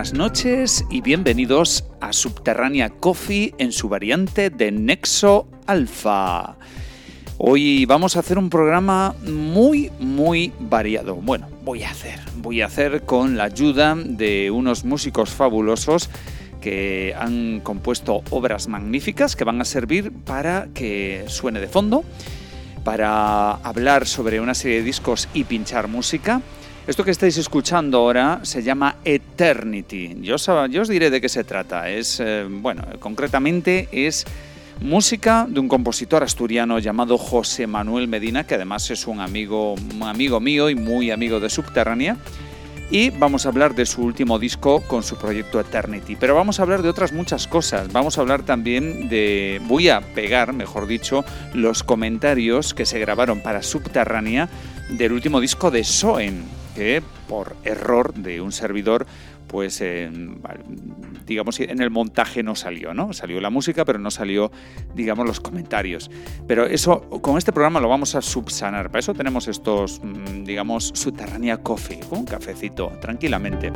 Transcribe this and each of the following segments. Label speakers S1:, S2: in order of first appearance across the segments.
S1: buenas noches y bienvenidos a Subterránea Coffee en su variante de Nexo Alpha. Hoy vamos a hacer un programa muy, muy variado. Bueno, voy a hacer, voy a hacer con la ayuda de unos músicos fabulosos que han compuesto obras magníficas que van a servir para que suene de fondo, para hablar sobre una serie de discos y pinchar música. Esto que estáis escuchando ahora se llama Eternity. Yo os, diré de qué se trata. Es, eh, bueno, concretamente es música de un compositor asturiano llamado José Manuel Medina, que además es un amigo, un amigo mío y muy amigo de Subterránea y vamos a hablar de su último disco con su proyecto Eternity. Pero vamos a hablar de otras muchas cosas. Vamos a hablar también de... Voy a pegar, mejor dicho, los comentarios que se grabaron para Subterránea del último disco de Soen, que por error de un servidor pues digamos en el montaje no salió, ¿no? Salió la música, pero no salió, digamos, los comentarios. Pero eso, con este programa lo vamos a subsanar. Para eso tenemos estos, mm, digamos, subterránea coffee, un cafecito, tranquilamente.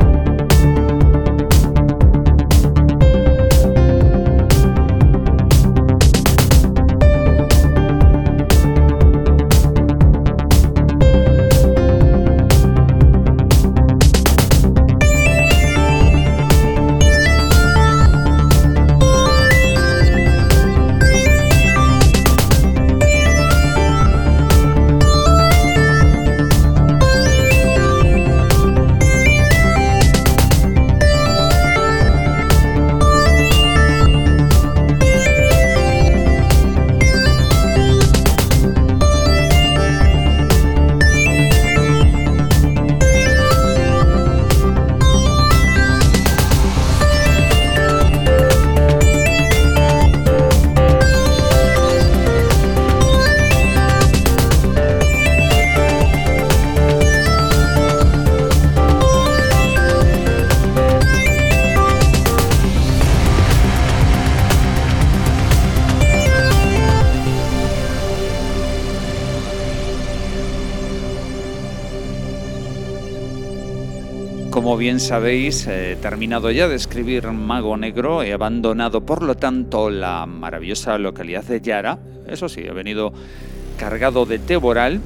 S1: Sabéis, he terminado ya de escribir Mago Negro, he abandonado por lo tanto la maravillosa localidad de Yara. Eso sí, he venido cargado de té boral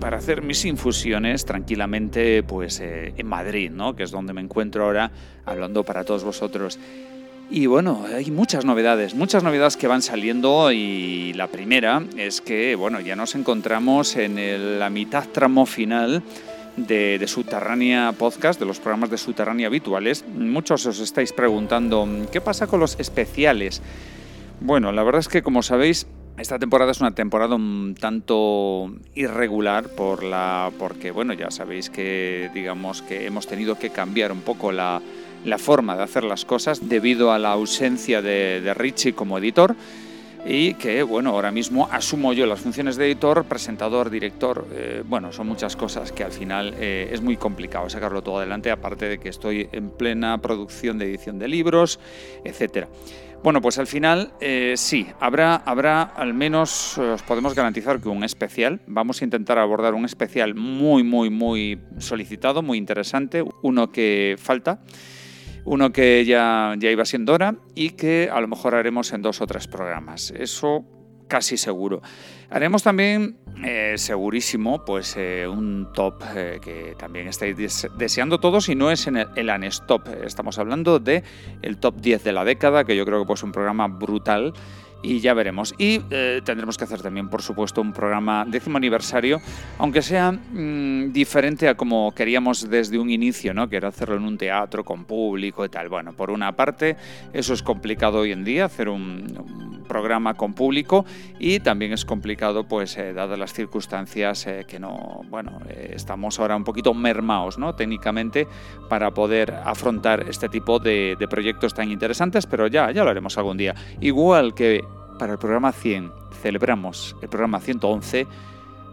S1: para hacer mis infusiones tranquilamente pues eh, en Madrid, ¿no? que es donde me encuentro ahora hablando para todos vosotros. Y bueno, hay muchas novedades, muchas novedades que van saliendo y la primera es que bueno, ya nos encontramos en la mitad tramo final de, Subterránea Podcast, de los programas de Subterránea habituales, muchos os estáis preguntando, ¿qué pasa con los especiales? Bueno, la verdad es que como sabéis, esta temporada es una temporada un tanto irregular por la, porque bueno, ya sabéis que digamos que hemos tenido que cambiar un poco la, la forma de hacer las cosas debido a la ausencia de, de Richie como editor y que, bueno, ahora mismo asumo yo las funciones de editor, presentador, director, eh, bueno, son muchas cosas que al final eh, es muy complicado sacarlo todo adelante, aparte de que estoy en plena producción de edición de libros, etcétera. Bueno, pues al final eh, sí, habrá, habrá al menos, os podemos garantizar que un especial, vamos a intentar abordar un especial muy, muy, muy solicitado, muy interesante, uno que falta uno que ya, ya iba siendo hora y que a lo mejor haremos en dos o tres programas. Eso casi seguro. Haremos también, eh, segurísimo, pues eh, un top eh, que también estáis deseando todos y no es en el, el Anestop. Estamos hablando de el top 10 de la década, que yo creo que pues un programa brutal y ya veremos. Y eh, tendremos que hacer también, por supuesto, un programa décimo aniversario, aunque sea mm, diferente a como queríamos desde un inicio, ¿no? que era hacerlo en un teatro con público y tal. Bueno, por una parte, eso es complicado hoy en día, hacer un, programa con público y también es complicado, pues, eh, dadas las circunstancias eh, que no, bueno, estamos ahora un poquito mermaos, ¿no? Técnicamente, para poder afrontar este tipo de, proyectos tan interesantes, pero ya, ya lo haremos algún día. Igual que para el programa 100 celebramos el programa 111,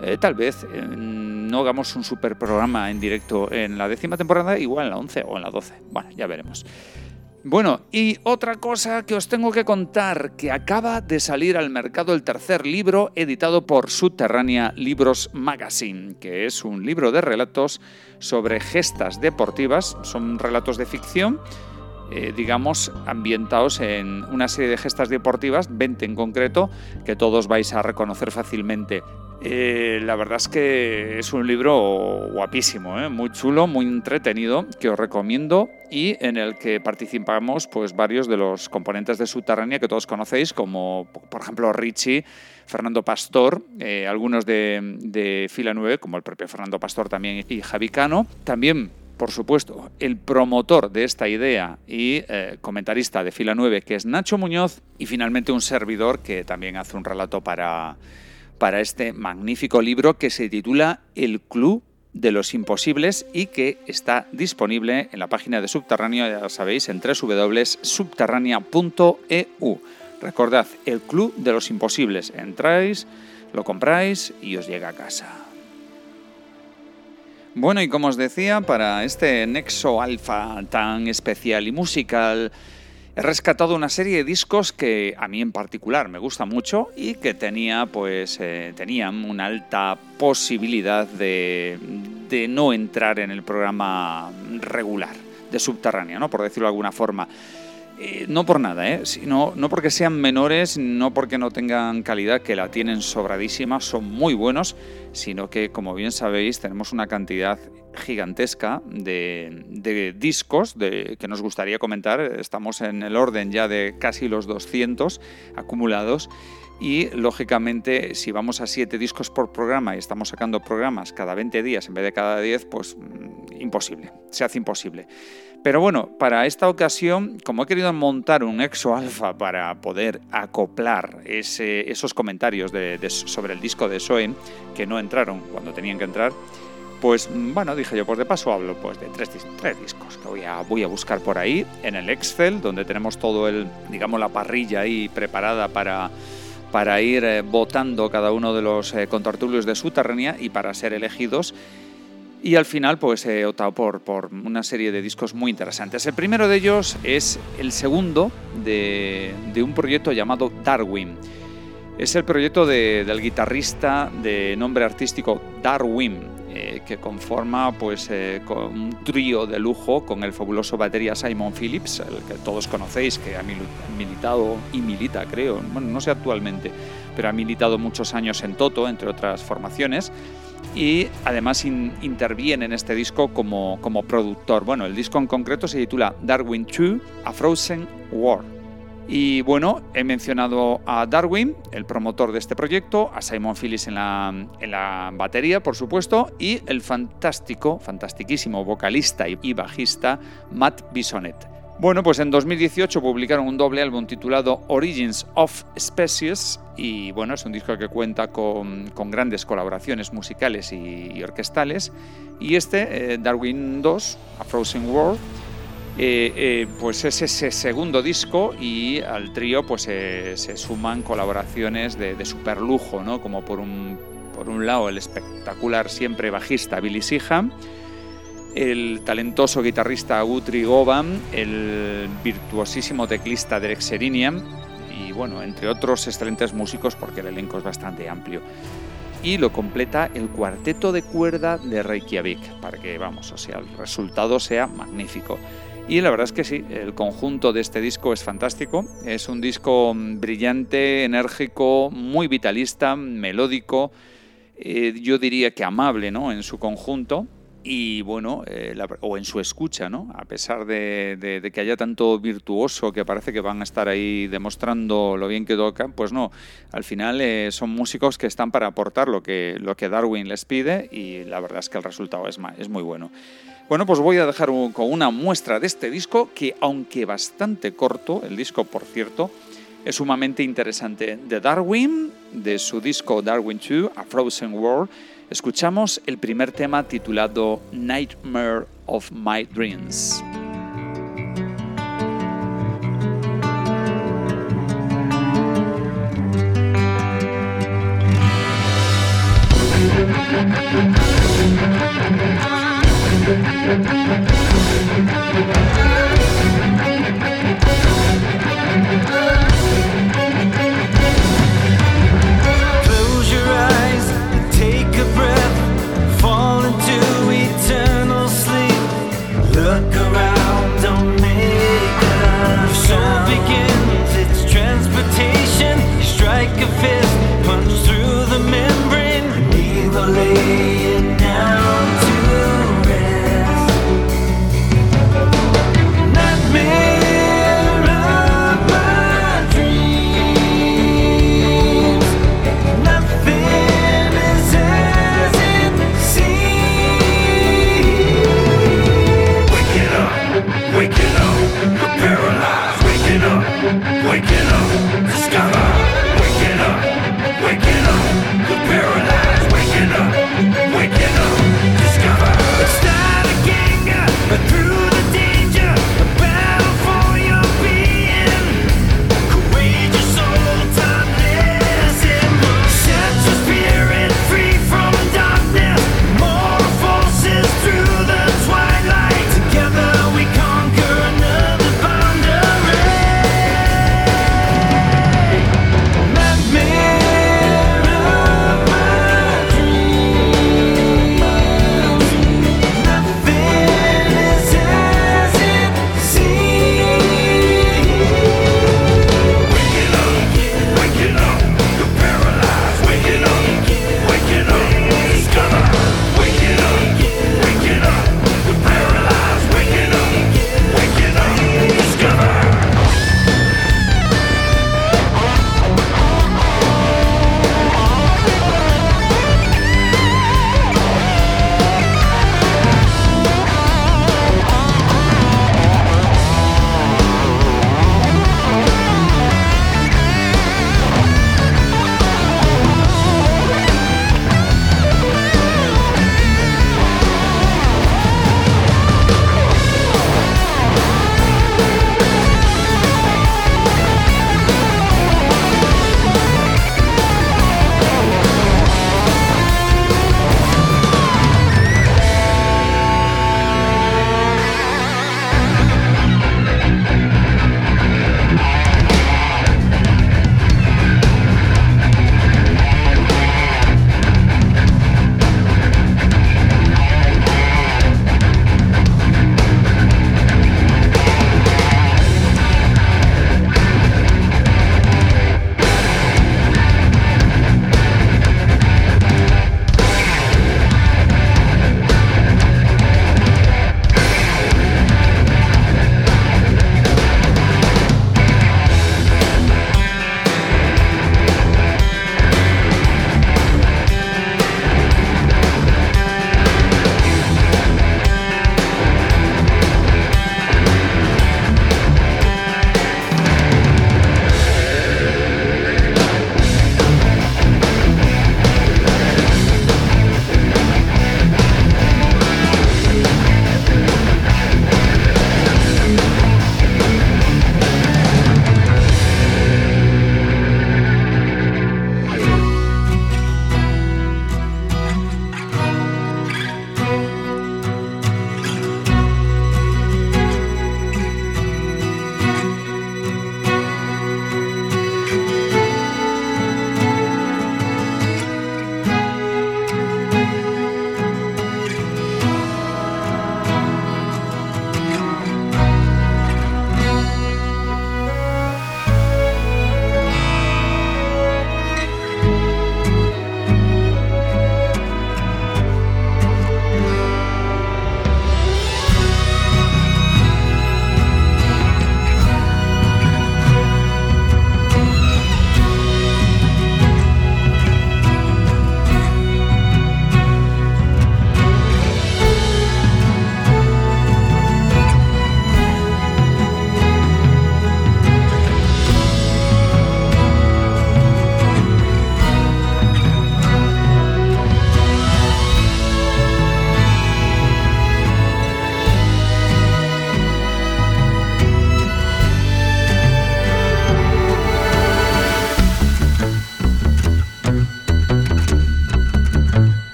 S1: eh, tal vez eh, no hagamos un super programa en directo en la décima temporada, igual en la 11 o en la 12. Bueno, ya veremos. Bueno, y otra cosa que os tengo que contar, que acaba de salir al mercado el tercer libro editado por Subterránea Libros Magazine, que es un libro de relatos sobre gestas deportivas, son relatos de ficción, eh, digamos, ambientados en una serie de gestas deportivas, 20 en concreto, que todos vais a reconocer fácilmente. Eh, la verdad es que es un libro guapísimo, ¿eh? muy chulo, muy entretenido, que os recomiendo y en el que participamos pues, varios de los componentes de Subterránea que todos conocéis, como por ejemplo Richie, Fernando Pastor, eh, algunos de, de, Fila 9, como el propio Fernando Pastor también y Javi Cano. También por supuesto, el promotor de esta idea y comentarista de Fila 9, que es Nacho Muñoz, y finalmente un servidor que también hace un relato para, para este magnífico libro que se titula El Club de los Imposibles y que está disponible en la página de Subterráneo, ya sabéis, en www.subterránea.eu. Recordad, El Club de los Imposibles. Entráis, lo compráis y os llega a casa. Bueno, y como os decía, para este Nexo Alpha tan especial y musical, he rescatado una serie de discos que a mí en particular me gusta mucho y que tenía, pues, eh, tenían una alta posibilidad de, de, no entrar en el programa regular de Subterránea, ¿no? por decirlo de alguna forma. Eh, no por nada, ¿eh? Sino, no porque sean menores, no porque no tengan calidad, que la tienen sobradísima, son muy buenos, sino que, como bien sabéis, tenemos una cantidad gigantesca de, discos de, que nos gustaría comentar. Estamos en el orden ya de casi los 200 acumulados. Y lógicamente, si vamos a 7 discos por programa y estamos sacando programas cada 20 días en vez de cada 10, pues mm, imposible, se hace imposible. Pero bueno, para esta ocasión, como he querido montar un exo alfa para poder acoplar esos comentarios sobre el disco de Soen, que no entraron cuando tenían que entrar, pues bueno, dije yo, pues de paso hablo pues de tres, tres discos que voy a, voy a buscar por ahí en el Excel, donde tenemos todo el, digamos, la parrilla ahí preparada para, para ir eh, votando cada uno de los eh, de su terrenia y para ser elegidos. Y al final pues he optado por, por una serie de discos muy interesantes. El primero de ellos es el segundo de, de un proyecto llamado Darwin. Es el proyecto de, del guitarrista de nombre artístico Darwin, eh, que conforma pues, eh, con un trío de lujo con el fabuloso batería Simon Phillips, el que todos conocéis, que ha militado y milita, creo, bueno, no sé actualmente, pero ha militado muchos años en Toto, entre otras formaciones y además interviene en este disco como, como productor. Bueno, el disco en concreto se titula Darwin 2, A Frozen War. Y bueno, he mencionado a Darwin, el promotor de este proyecto, a Simon Phillips en la, en la batería, por supuesto, y el fantástico, fantastiquísimo vocalista y bajista Matt Bisonet. Bueno, pues en 2018 publicaron un doble álbum titulado Origins of Species y bueno, es un disco que cuenta con, grandes colaboraciones musicales y, orquestales y este, eh, Darwin 2, A Frozen World, eh, eh, pues es ese segundo disco y al trío pues se suman colaboraciones de, de super lujo, ¿no? como por un, por un lado el espectacular siempre bajista Billy Seaham, el talentoso guitarrista Guthrie Govan, el virtuosísimo teclista Derek Serinian y bueno, entre otros excelentes músicos porque el elenco es bastante amplio. Y lo completa el cuarteto de cuerda de Reykjavik, para que, vamos, o sea, el resultado sea magnífico. Y la verdad es que sí, el conjunto de este disco es fantástico. Es un disco brillante, enérgico, muy vitalista, melódico, eh, yo diría que amable ¿no? en su conjunto y bueno, eh, o en su escucha, ¿no? A pesar de, que haya tanto virtuoso que parece que van a estar ahí demostrando lo bien que tocan, pues no. Al final eh, son músicos que están para aportar lo que, lo que Darwin les pide y la verdad es que el resultado es, es muy bueno. Bueno, pues voy a dejar con una muestra de este disco que, aunque bastante corto, el disco por cierto, es sumamente interesante. De Darwin, de su disco Darwin 2, A Frozen World, escuchamos el primer tema titulado Nightmare of My Dreams.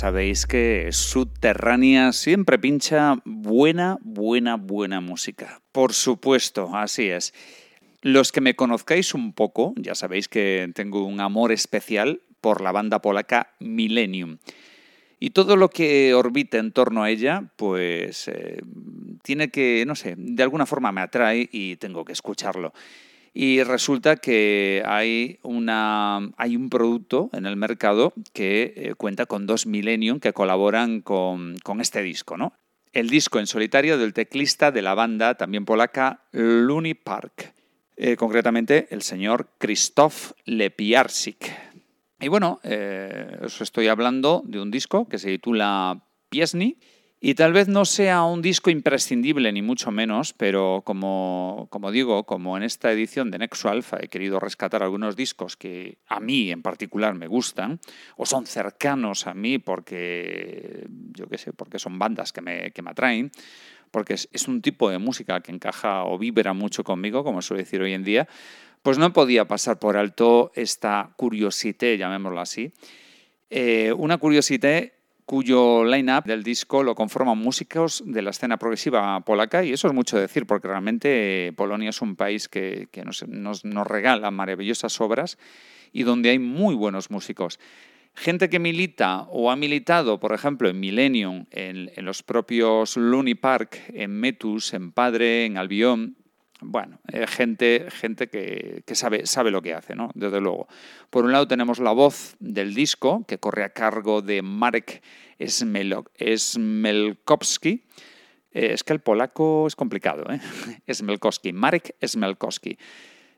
S1: Sabéis que Subterránea siempre pincha buena, buena, buena música. Por supuesto, así es. Los que me conozcáis un poco, ya sabéis que tengo un amor especial por la banda polaca Millennium. Y todo lo que orbita en torno a ella, pues eh, tiene que, no sé, de alguna forma me atrae y tengo que escucharlo. Y resulta que hay, una, hay un producto en el mercado que eh, cuenta con dos Millennium que colaboran con, con este disco, ¿no? El disco en solitario del teclista de la banda, también polaca, Looney Park. Eh, concretamente, el señor Krzysztof Lepiarsik. Y bueno, eh, os estoy hablando de un disco que se titula Piesny y tal vez no sea un disco imprescindible ni mucho menos, pero como, digo, como en esta edición de Nexo Alpha he querido rescatar algunos discos que a mí en particular me gustan o son cercanos a mí porque, yo qué sé, porque son bandas que me, que me atraen, porque es, es un tipo de música que encaja o vibra mucho conmigo, como suele decir hoy en día, pues no podía pasar por alto esta curiosité, llamémoslo así. Eh, una curiosité cuyo line-up del disco lo conforman músicos de la escena progresiva polaca, y eso es mucho decir, porque realmente Polonia es un país que, nos, regala maravillosas obras y donde hay muy buenos músicos. Gente que milita o ha militado, por ejemplo, en Millennium, en, en los propios Looney Park, en Metus, en Padre, en Albion, bueno, eh, gente, gente que, sabe, lo que hace, ¿no? Desde luego. Por un lado tenemos la voz del disco, que corre a cargo de Marek Smelkowski. Eh, es que el polaco es complicado, ¿eh? Marek Smelkowski.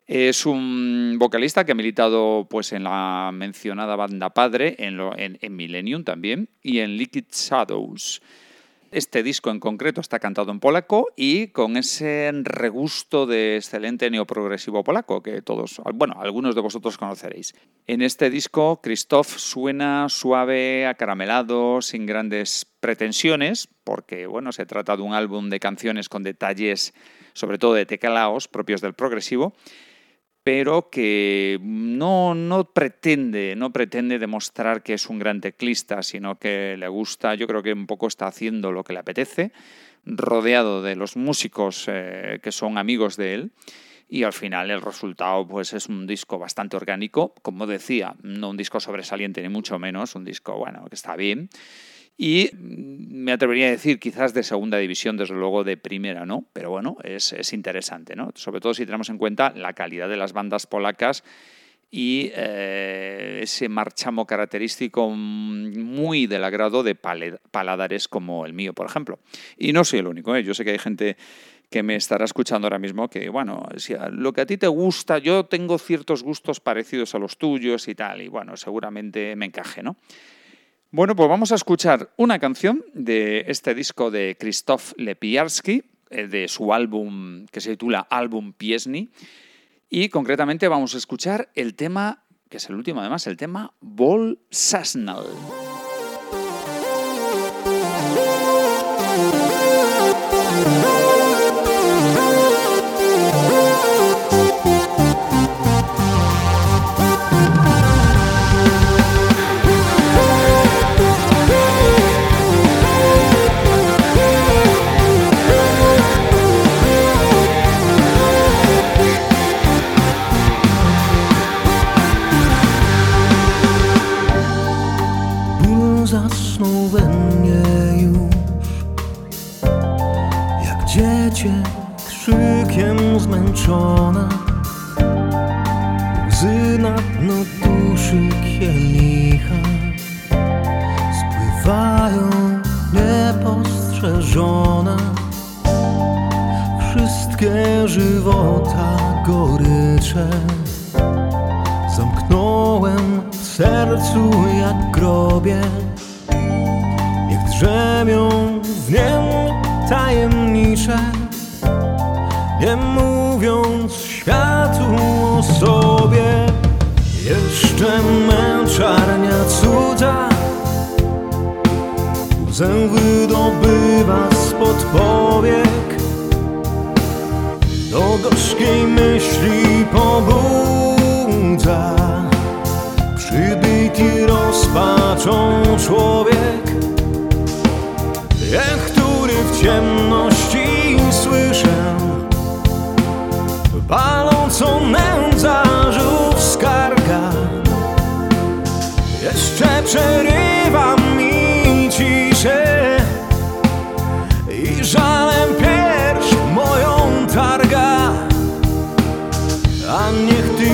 S1: Es un vocalista que ha militado pues, en la mencionada banda padre, en, en, en Millennium también, y en Liquid Shadows. Este disco en concreto está cantado en polaco y con ese regusto de excelente neoprogresivo polaco que todos, bueno, algunos de vosotros conoceréis. En este disco, Christoph suena suave, acaramelado, sin grandes pretensiones, porque bueno, se trata de un álbum de canciones con detalles, sobre todo de teclaos propios del progresivo pero que no, no, pretende, no pretende demostrar que es un gran teclista, sino que le gusta, yo creo que un poco está haciendo lo que le apetece, rodeado de los músicos eh, que son amigos de él. Y al final el resultado pues, es un disco bastante orgánico, como decía, no un disco sobresaliente ni mucho menos, un disco bueno, que está bien, y me atrevería a decir quizás de segunda división, desde luego de primera, ¿no? Pero bueno, es, es interesante, ¿no? Sobre todo si tenemos en cuenta la calidad de las bandas polacas y eh, ese marchamo característico muy del agrado de paladares como el mío, por ejemplo. Y no soy el único, ¿eh? yo sé que hay gente que me estará escuchando ahora mismo que, bueno, si lo que a ti te gusta, yo tengo ciertos gustos parecidos a los tuyos y tal, y bueno, seguramente me encaje, ¿no? Bueno, pues vamos a escuchar una canción de este disco de Krzysztof Lepiarski, eh, de su álbum que se titula Álbum Piesny, y concretamente vamos a escuchar el tema, que es el último además, el tema Vol Sasnal. Niepostrzeżone Wszystkie żywota gorycze. Zamknąłem w sercu jak grobie. Niech drzemią w niem tajemnicze. Nie mówiąc światu o sobie. Jeszcze męczarnia cudza Łzę wydobywasz spod powiek. Do gorzkiej myśli pobudza. Przybyty rozpaczą człowiek.
S2: Jak który w ciemności słyszę. Palącą nędza żółw skarga. Jeszcze przerywa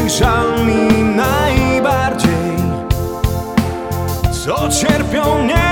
S2: cisza mi najbardziej, co cierpią nie.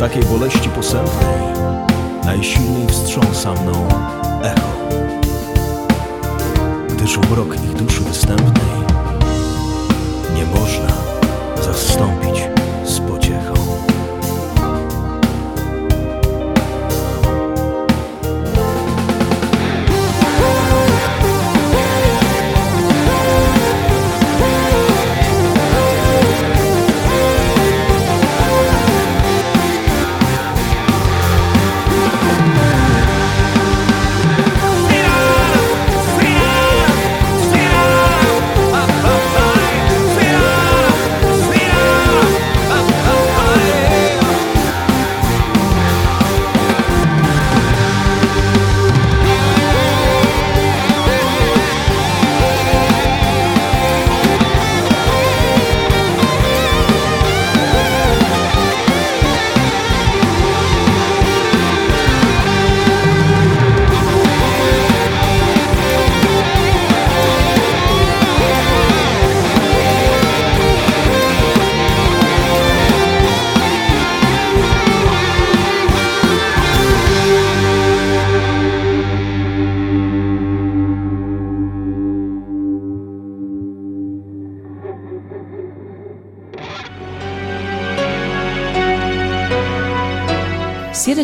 S2: Takiej boleści posępnej najsilniej wstrząsa mną echo. Gdyż urok ich duszy występnej nie można zastąpić z pociechą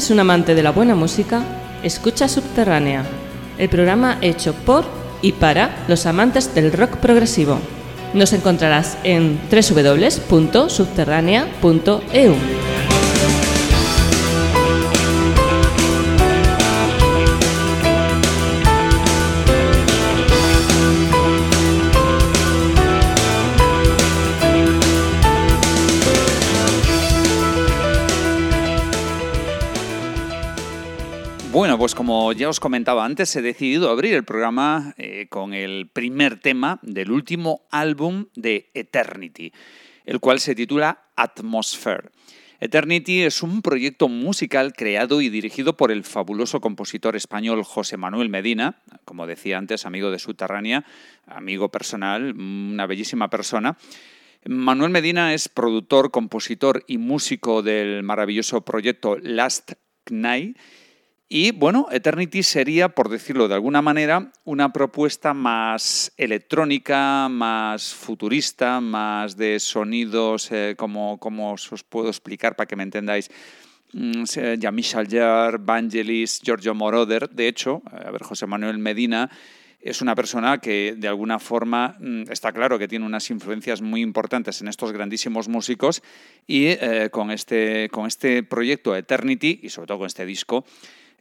S3: eres un amante de la buena música, escucha Subterránea, el programa hecho por y para los amantes del rock progresivo. Nos encontrarás en www.subterránea.eu.
S1: pues como ya os comentaba antes, he decidido abrir el programa eh, con el primer tema del último álbum de Eternity, el cual se titula Atmosphere. Eternity es un proyecto musical creado y dirigido por el fabuloso compositor español José Manuel Medina, como decía antes, amigo de Subterránea, amigo personal, una bellísima persona. Manuel Medina es productor, compositor y músico del maravilloso proyecto Last Knight. Y bueno, Eternity sería, por decirlo de alguna manera, una propuesta más electrónica, más futurista, más de sonidos, eh, como, os puedo explicar para que me entendáis. Mm, Jean-Michel Jarre, Vangelis, Giorgio Moroder. De hecho, a ver, José Manuel Medina es una persona que de alguna forma mm, está claro que tiene unas influencias muy importantes en estos grandísimos músicos y eh, con, este, con este proyecto Eternity y sobre todo con este disco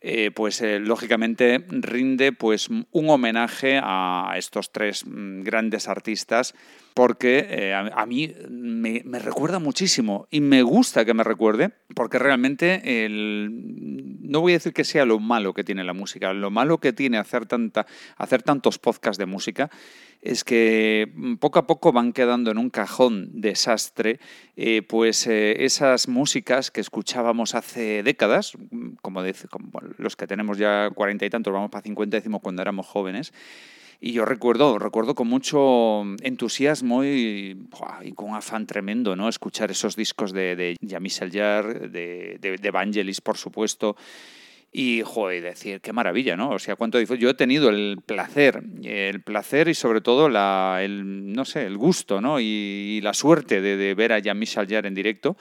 S1: eh, pues eh, lógicamente rinde pues un homenaje a estos tres mm, grandes artistas porque eh, a, mí me, me recuerda muchísimo y me gusta que me recuerde porque realmente el, no voy a decir que sea lo malo que tiene la música, lo malo que tiene hacer, tanta, hacer tantos podcasts de música es que mm, poco a poco van quedando en un cajón desastre eh, pues eh, esas músicas que escuchábamos hace décadas, mm, como, como los que tenemos ya cuarenta y tantos, vamos para cincuenta, decimos cuando éramos jóvenes, Y yo recuerdo, recuerdo con mucho entusiasmo y, y con afán tremendo, ¿no? Escuchar esos discos de, de Jean-Michel Jarre, de, de, de Vangelis, por supuesto. Y, joder, decir, qué maravilla, ¿no? O sea, cuánto. Yo he tenido el placer, el placer y sobre todo la, el, no sé, el gusto, ¿no? Y, y la suerte de, de ver a Jean-Michel Jarre en directo.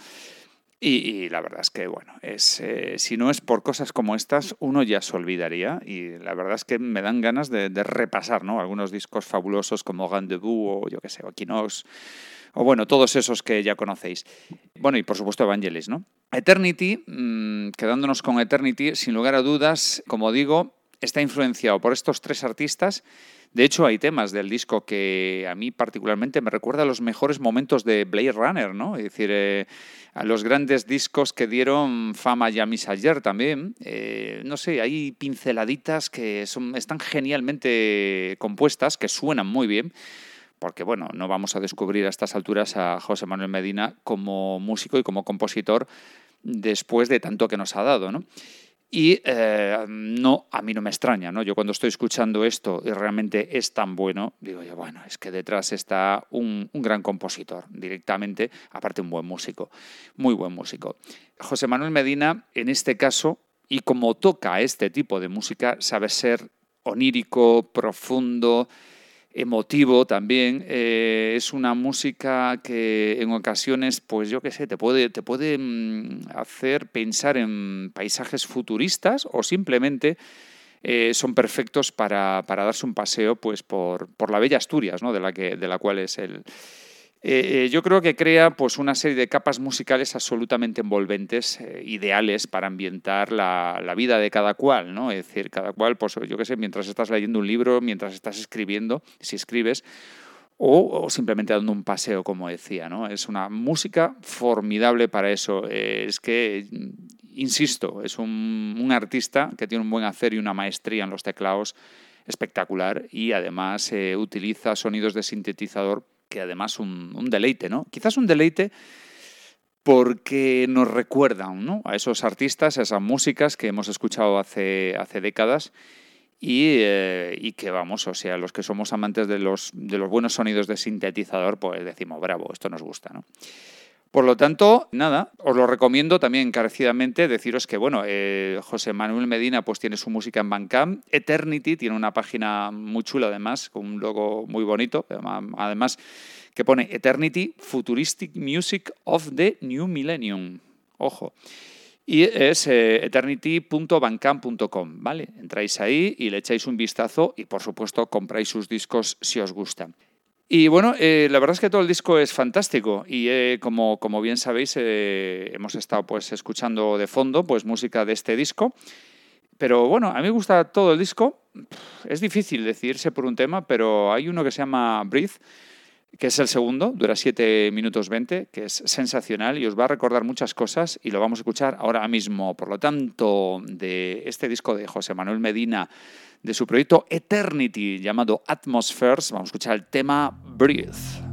S1: Y, la verdad es que, bueno, es, eh, si no es por cosas como estas, uno ya se olvidaría. Y la verdad es que me dan ganas de, repasar, ¿no? Algunos discos fabulosos como Rendezvous o yo qué sé, o Equinox, o bueno, todos esos que ya conocéis. Bueno, y por supuesto Evangelis, ¿no? Eternity, mmm, quedándonos con Eternity, sin lugar a dudas, como digo, está influenciado por estos tres artistas. De hecho, hay temas del disco que a mí particularmente me recuerda a los mejores momentos de Blade Runner, ¿no? Es decir, eh, a los grandes discos que dieron fama a Miss ayer también. Eh, no sé, hay pinceladitas que son, están genialmente compuestas, que suenan muy bien porque bueno, no vamos a descubrir a estas alturas a José Manuel Medina como músico y como compositor después de tanto que nos ha dado, ¿no? Y eh, no, a mí no me extraña, ¿no? Yo cuando estoy escuchando esto y realmente es tan bueno, digo yo, bueno, es que detrás está un, un, gran compositor directamente, aparte un buen músico, muy buen músico. José Manuel Medina, en este caso, y como toca este tipo de música, sabe ser onírico, profundo, emotivo también. Eh, es una música que en ocasiones, pues yo qué sé, te puede, te puede mm, hacer pensar en paisajes futuristas o simplemente eh, son perfectos para, para, darse un paseo pues, por, por la bella Asturias, ¿no? de, la que, de la cual es el, eh, yo creo que crea pues, una serie de capas musicales absolutamente envolventes, eh, ideales para ambientar la, la, vida de cada cual, ¿no? Es decir, cada cual, pues yo qué sé, mientras estás leyendo un libro, mientras estás escribiendo, si escribes, o, simplemente dando un paseo, como decía, ¿no? Es una música formidable para eso. Eh, es que, insisto, es un, un, artista que tiene un buen hacer y una maestría en los teclados espectacular y además eh, utiliza sonidos de sintetizador que además un, un deleite, ¿no? Quizás un deleite porque nos recuerdan ¿no? a esos artistas, a esas músicas que hemos escuchado hace, hace décadas y, eh, y, que vamos, o sea, los que somos amantes de los, de los buenos sonidos de sintetizador, pues decimos, bravo, esto nos gusta, ¿no? Por lo tanto, nada, os lo recomiendo también encarecidamente. Deciros que, bueno, eh, José Manuel Medina pues tiene su música en Bandcamp. Eternity tiene una página muy chula, además, con un logo muy bonito. Además, que pone Eternity Futuristic Music of the New Millennium. Ojo. Y es eh, eternity.bandcamp.com, ¿vale? Entráis ahí y le echáis un vistazo y, por supuesto, compráis sus discos si os gustan. Y bueno, eh, la verdad es que todo el disco es fantástico y eh, como, como bien sabéis eh, hemos estado pues escuchando de fondo pues música de este disco. Pero bueno, a mí me gusta todo el disco. Es difícil decidirse por un tema, pero hay uno que se llama Breathe, que es el segundo, dura 7 minutos 20, que es sensacional y os va a recordar muchas cosas y lo vamos a escuchar ahora mismo. Por lo tanto, de este disco de José Manuel Medina, de su proyecto Eternity llamado Atmospheres. Vamos a escuchar el tema Breathe.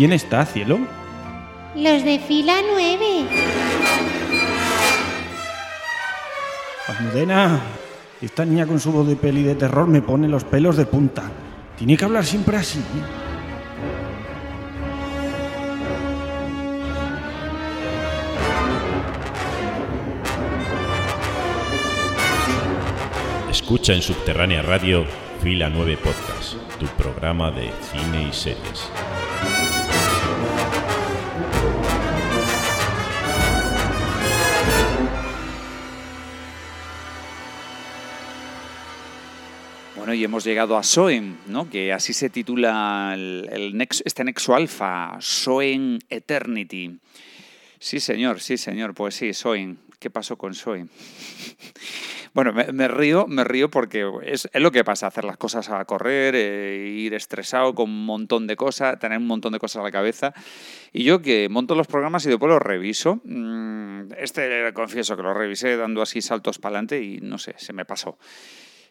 S4: ¿Quién está, cielo?
S5: Los de fila 9.
S4: Almudena, esta niña con su voz de peli de terror me pone los pelos de punta. Tiene que hablar siempre así.
S6: Escucha en Subterránea Radio Fila 9 Podcast, tu programa de cine y series.
S1: Y hemos llegado a Soen, ¿no? que así se titula el, el nex- este nexo alfa, Soen Eternity. Sí, señor, sí, señor, pues sí, Soen. ¿Qué pasó con Soen? Bueno, me, me río, me río porque es, es lo que pasa, hacer las cosas a correr, eh, ir estresado con un montón de cosas, tener un montón de cosas a la cabeza. Y yo que monto los programas y después los reviso, mm, este confieso que lo revisé dando así saltos para adelante y no sé, se me pasó.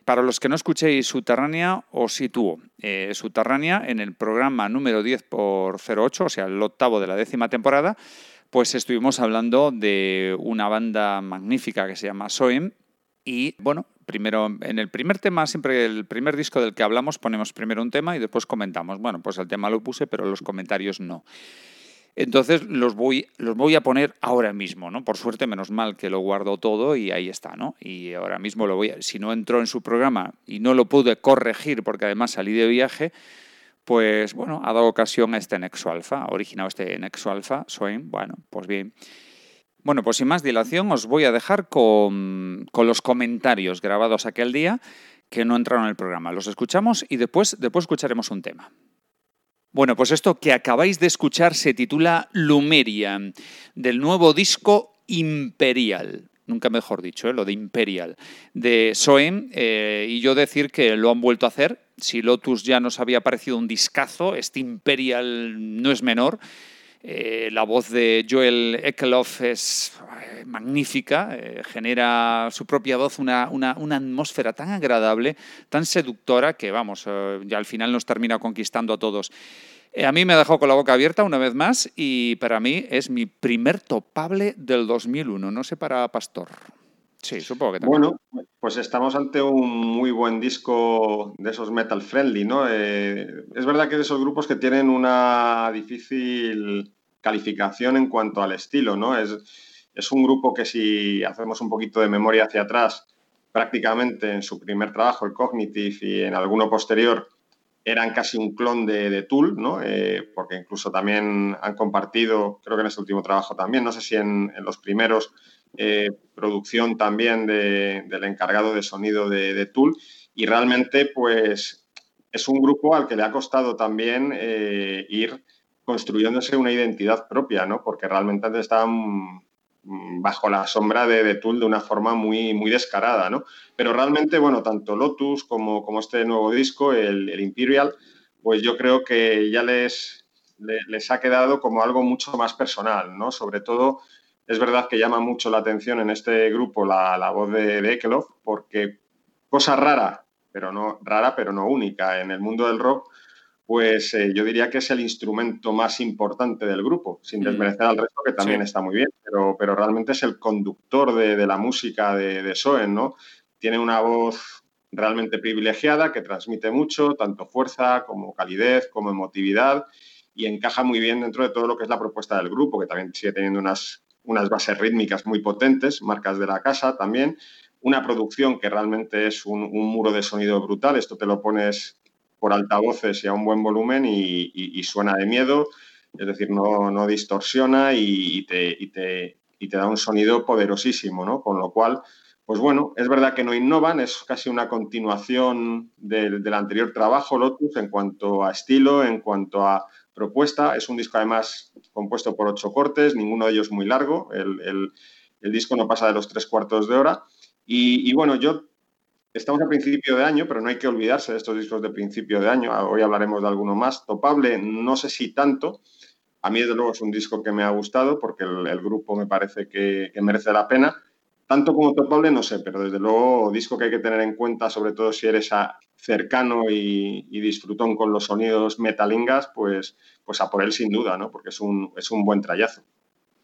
S1: Para los que no escuchéis Subterránea, os sitúo. Eh, Subterránea, en el programa número 10 por 08, o sea, el octavo de la décima temporada, pues estuvimos hablando de una banda magnífica que se llama Soem. Y bueno, primero, en el primer tema, siempre el primer disco del que hablamos, ponemos primero un tema y después comentamos. Bueno, pues el tema lo puse, pero los comentarios no. Entonces los voy, los voy a poner ahora mismo, ¿no? Por suerte, menos mal que lo guardo todo y ahí está, ¿no? Y ahora mismo lo voy a, si no entró en su programa y no lo pude corregir porque además salí de viaje, pues bueno, ha dado ocasión a este Nexo Alpha, ha originado este Nexo Alpha, Swain, bueno, pues bien. Bueno, pues sin más dilación os voy a dejar con, con los comentarios grabados aquel día que no entraron en el programa. Los escuchamos y después, después escucharemos un tema. Bueno, pues esto que acabáis de escuchar se titula Lumeria, del nuevo disco Imperial. Nunca mejor dicho, ¿eh? lo de Imperial, de Soem. eh, y yo decir que lo han vuelto a hacer. Si Lotus ya nos había parecido un discazo, este Imperial no es menor. Eh, la voz de Joel Ekelof es eh, magnífica, eh, genera su propia voz una, una- atmósfera tan agradable, tan seductora, que vamos, ya al final nos termina conquistando a todos. A mí me dejado con la boca abierta una vez más y para mí es mi primer topable del 2001, no sé para Pastor. Sí, supongo que también.
S7: Bueno, pues estamos ante un muy buen disco de esos metal friendly, ¿no? Eh, es verdad que de esos grupos que tienen una difícil calificación en cuanto al estilo, ¿no? Es, es un grupo que si hacemos un poquito de memoria hacia atrás, prácticamente en su primer trabajo, el Cognitive, y en alguno posterior, eran casi un clon de, Tool, ¿no? Eh, porque incluso también han compartido, creo que en este último trabajo también, no sé si en los primeros, eh, producción también de- del encargado de sonido de, de Tool. Y realmente, pues, es un grupo al que le ha costado también eh, ir construyéndose una identidad propia, ¿no? Porque realmente antes estaban mm, bajo la sombra de, de Tool de una forma muy, muy descarada, ¿no? Pero realmente, bueno, tanto Lotus como, como este nuevo disco, el, Imperial, pues yo creo que ya les, le- les ha quedado como algo mucho más personal, ¿no? Sobre todo, es verdad que llama mucho la atención en este grupo la, la voz de, de Ekelov, porque cosa rara, pero no rara, pero no única en el mundo del rock, pues eh, yo diría que es el instrumento más importante del grupo, sin
S1: Mm.
S7: desmerecer al resto, que también
S1: Sí.
S7: está muy bien, pero, pero realmente es el conductor de, de la música de, de Soen, ¿no? Tiene una voz realmente privilegiada que transmite mucho, tanto fuerza como calidez, como emotividad, y encaja muy bien dentro de todo lo que es la propuesta del grupo, que también sigue teniendo unas, unas bases rítmicas muy potentes, marcas de la casa también, una producción que realmente es un, muro de sonido brutal, esto te lo pones por altavoces y a un buen volumen y, y- suena de miedo, es decir, no, no distorsiona y, y te, y te- y te da un sonido poderosísimo, ¿no? Con lo cual, pues bueno, es verdad que no innovan, es casi una continuación del, del anterior trabajo, Lotus, en cuanto a estilo, en cuanto a propuesta. Es un disco además compuesto por ocho cortes, ninguno de ellos muy largo, el, el- disco no pasa de los tres cuartos de hora. Y, bueno, yo Estamos a principio de año, pero no hay que olvidarse de estos discos de principio de año. Hoy hablaremos de alguno más. Topable, no sé si tanto. A mí, desde luego, es un disco que me ha gustado porque el, el grupo me parece que, que merece la pena. Tanto como Topable, no sé, pero desde luego, disco que hay que tener en cuenta, sobre todo si eres a- cercano y, y disfrutón con los sonidos metalingas, pues, pues a por él sin duda, ¿no? Porque es un, es un buen trayazo.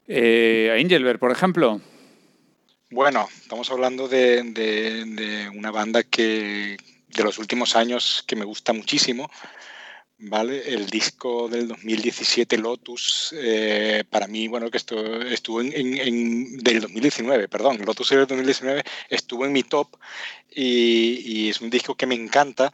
S1: Eh, Angelberg, por ejemplo.
S8: Bueno, estamos hablando de, de- de una banda que de los últimos años que me gusta muchísimo, ¿vale? El disco del 2017 Lotus, eh, para mí, bueno, que esto estuvo en, en- del 2019, perdón, Lotus del 2019 estuvo en mi top y, es un disco que me encanta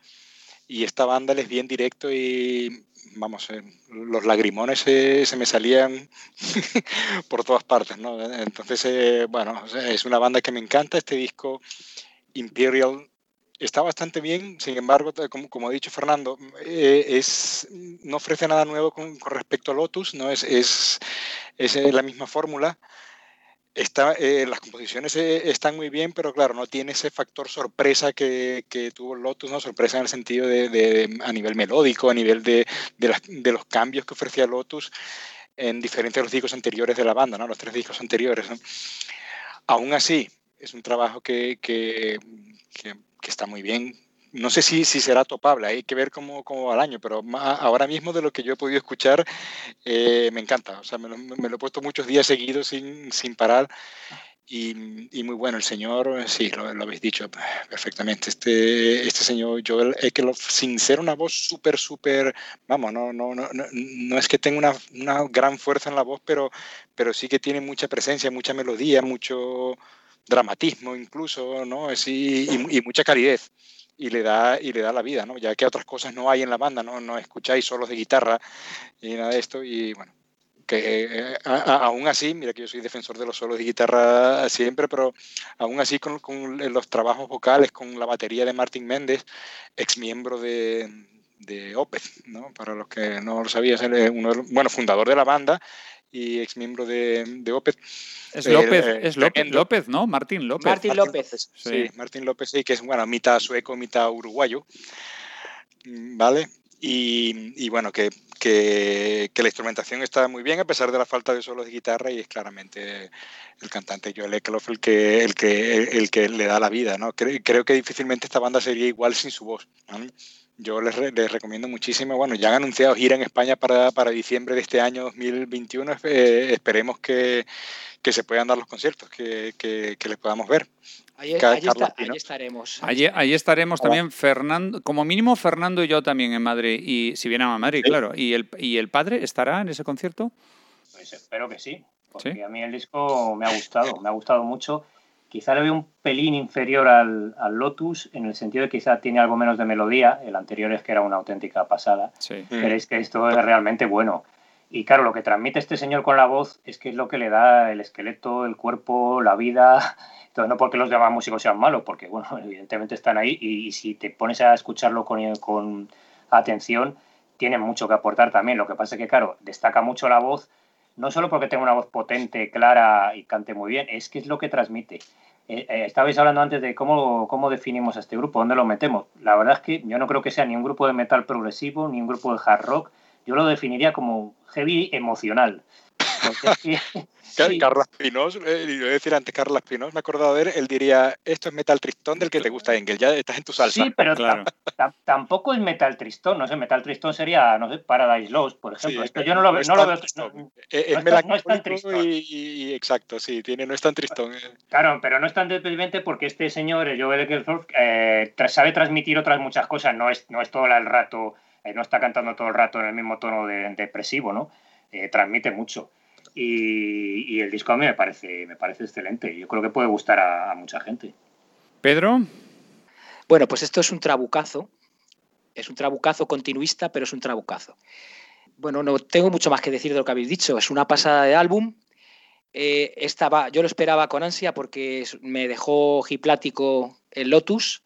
S8: y esta banda les vi en directo y vamos, eh, los lagrimones se, se me salían por todas partes, ¿no? Entonces, eh, bueno, es una banda que me encanta, este disco Imperial está bastante bien, sin embargo, como, como ha dicho Fernando, eh, es, no ofrece nada nuevo con, respecto a Lotus, ¿no? Es, es, es eh, la misma fórmula. Está, eh, las composiciones eh, están muy bien, pero claro, no tiene ese factor sorpresa que, que tuvo Lotus, ¿no? Sorpresa en el sentido de, de- a nivel melódico, a nivel de, de, los cambios que ofrecía Lotus en diferentes los discos anteriores de la banda, ¿no? Los tres discos anteriores. ¿no? Aún así, es un trabajo que, que, que- está muy bien. No sé si, si será topable, hay que ver cómo, cómo va el año, pero ahora mismo de lo que yo he podido escuchar, eh, me encanta. O sea, me lo, he puesto muchos días seguidos sin, sin parar. Y, y muy bueno, el señor, sí, lo, habéis dicho perfectamente. Este, este señor Joel Ekelof, sin ser una voz súper, súper, vamos, no, no, no, no, no es que tenga una, una gran fuerza en la voz, pero, pero sí que tiene mucha presencia, mucha melodía, mucho dramatismo incluso, ¿no? Es, y, y- mucha calidez. Y le, da, y le da la vida, ¿no? Ya que otras cosas no hay en la banda, ¿no? No escucháis solos de guitarra y nada de esto. Y bueno, que eh, a- aún así, mira que yo soy defensor de los solos de guitarra siempre, pero aún así con, con los trabajos vocales, con la batería de Martin Méndez, ex miembro de, de Opeth, ¿no? Para los que no lo sabían, uno bueno, fundador de la banda y ex miembro de, de Opeth.
S1: Es López,
S8: eh,
S1: es López. López, ¿no? Martín López.
S9: Martín López.
S8: Sí, Martín López, sí, que es bueno, mitad sueco, mitad uruguayo. Mm, ¿Vale? Y, y bueno, que, que, que la instrumentación está muy bien a pesar de la falta de solos de guitarra y es claramente el cantante Joel Eklof el que, el que, el que le da la vida, ¿no? Creo, creo que difícilmente esta banda sería igual sin su voz. ¿no? Yo les, re- les recomiendo muchísimo. Bueno, ya han anunciado gira en España para, para diciembre de este año 2021. Eh, esperemos que, que se puedan dar los conciertos, que, que, que les podamos ver.
S9: Ahí
S8: Carlos
S9: está- ahí estaremos.
S1: Allí, allí estaremos
S8: Hola.
S1: también Fernando, como mínimo Fernando y yo también en Madrid. Y si vienen a Madrid,
S7: Sí.
S1: claro. ¿Y el, ¿Y el padre estará en ese concierto?
S10: Pues espero que sí, porque
S1: ¿Sí?
S10: a mí el disco me ha gustado, me ha gustado mucho. Quizá le veo un pelín inferior al, al Lotus, en el sentido de que quizá tiene algo menos de melodía. El anterior es que era una auténtica pasada,
S1: Sí.
S10: pero es que esto es realmente bueno. Y claro, lo que transmite este señor con la voz es que es lo que le da el esqueleto, el cuerpo, la vida. Entonces, no porque los demás músicos sean malos, porque, bueno, evidentemente están ahí y, y si te pones a escucharlo con, con atención, tiene mucho que aportar también. Lo que pasa es que, claro, destaca mucho la voz, no solo porque tenga una voz potente, clara y cante muy bien, es que es lo que transmite. Eh, eh, estabais hablando antes de cómo, cómo definimos a este grupo, dónde lo metemos. La verdad es que yo no creo que sea ni un grupo de metal progresivo, ni un grupo de hard rock. Yo lo definiría como heavy emocional. Sí.
S8: Carlos Pinos, eh, iba a decir antes Carlos Pinos, me he acordado de él, él diría, esto es metal tristón del que te gusta Engel, ya estás en tu salsa.
S10: Sí, pero
S1: Claro.
S10: tam- tam- tampoco es metal tristón, no sé, metal tristón sería, no sé, Paradise Lost, por ejemplo.
S8: Sí,
S10: Esto yo no lo, veo-
S8: es
S10: no lo veo.
S8: tristón.
S10: no-
S8: Eh,
S10: no
S8: es
S10: no
S8: melancólico
S10: tristón.
S8: y, y- y exacto, sí, tiene, no es tan tristón. eh.
S10: Claro, pero no es tan deprimente porque este señor, el Joel Eckelthorpe, eh, sabe transmitir otras muchas cosas, no es, no es todo el rato, eh, no está cantando todo el rato en el mismo tono de, depresivo, ¿no? Eh, transmite mucho. Y, y el disco a mí me parece, me parece excelente. Yo creo que puede gustar a, a mucha gente.
S1: Pedro,
S9: Bueno, pues esto es un trabucazo. Es un trabucazo continuista, pero es un trabucazo. Bueno, no tengo mucho más que decir de lo que habéis dicho. Es una pasada de álbum. Eh, estaba, yo lo esperaba con ansia porque me dejó hiplático el Lotus.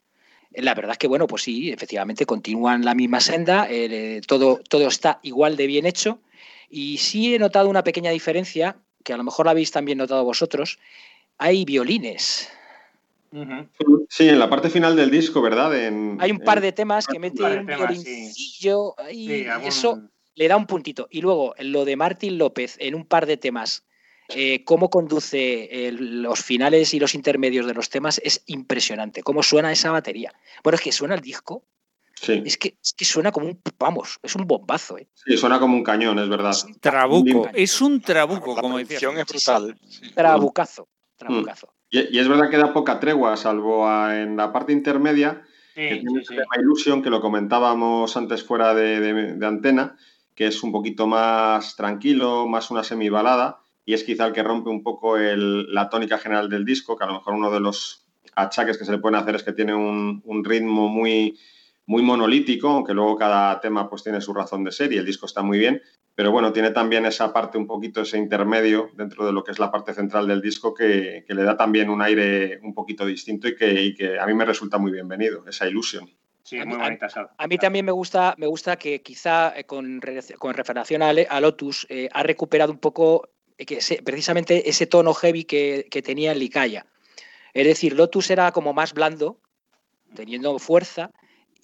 S9: Eh, La verdad es que, bueno, pues sí, efectivamente continúan la misma senda. eh, todo, todo está igual de bien hecho. Y sí he notado una pequeña diferencia, que a lo mejor la habéis también notado vosotros. Hay violines.
S7: Sí, en la parte final del disco, ¿verdad? En-
S9: Hay un par de temas que mete
S10: par de
S9: un
S10: temas,
S9: violincillo y
S10: Sí, algún-
S9: eso le da un puntito. Y luego lo de Martín López en un par de temas, eh, cómo conduce el- los finales y los intermedios de los temas es impresionante. Cómo suena esa batería. Bueno, es que suena el disco
S7: Sí.
S9: Es que, es que suena como un, vamos, es un bombazo. ¿eh?
S7: Sí, suena como un cañón, es verdad.
S1: Trabuco, es un trabuco,
S8: La
S1: como decía.
S8: es brutal. sí.
S9: Trabucazo, trabucazo.
S7: Y, y es verdad que da poca tregua, salvo a- en la parte intermedia,
S10: Sí,
S7: que tiene
S10: sí, sí.
S7: el tema Illusion, que lo comentábamos antes fuera de, de- de antena, que es un poquito más tranquilo, más una semibalada, y es quizá el que rompe un poco el- la tónica general del disco, que a lo mejor uno de los achaques que se le pueden hacer es que tiene un, un ritmo muy, muy monolítico, aunque luego cada tema pues tiene su razón de ser y el disco está muy bien, pero bueno, tiene también esa parte un poquito, ese intermedio dentro de lo que es la parte central del disco que, que le da también un aire un poquito distinto y que, y que a mí me resulta muy bienvenido, esa ilusión.
S10: Sí,
S9: A
S10: muy
S9: mí-
S10: bonita esa.
S9: A mí también me gusta, me gusta que quizá eh, con, re- con referencia a, a Lotus eh, ha recuperado un poco eh, que precisamente ese tono heavy que, que tenía en Licaya. Es decir, Lotus era como más blando, teniendo fuerza,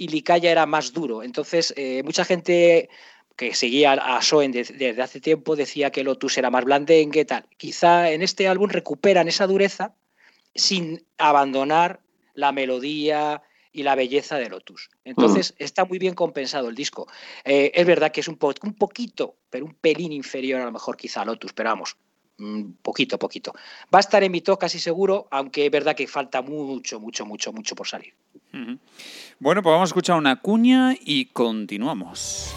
S9: y Licaya era más duro. Entonces, eh, mucha gente que seguía a Soen de- desde hace tiempo decía que Lotus era más blandengue, tal. Quizá en este álbum recuperan esa dureza sin abandonar la melodía y la belleza de Lotus. Entonces está muy bien compensado el disco. Eh, es verdad que es un, po- un poquito, pero un pelín inferior a lo mejor quizá a Lotus, pero vamos, mm, poquito, poquito. Va a estar en mi top casi seguro, aunque es verdad que falta mucho, mucho, mucho, mucho por salir.
S1: Bueno, pues vamos a escuchar una cuña y continuamos.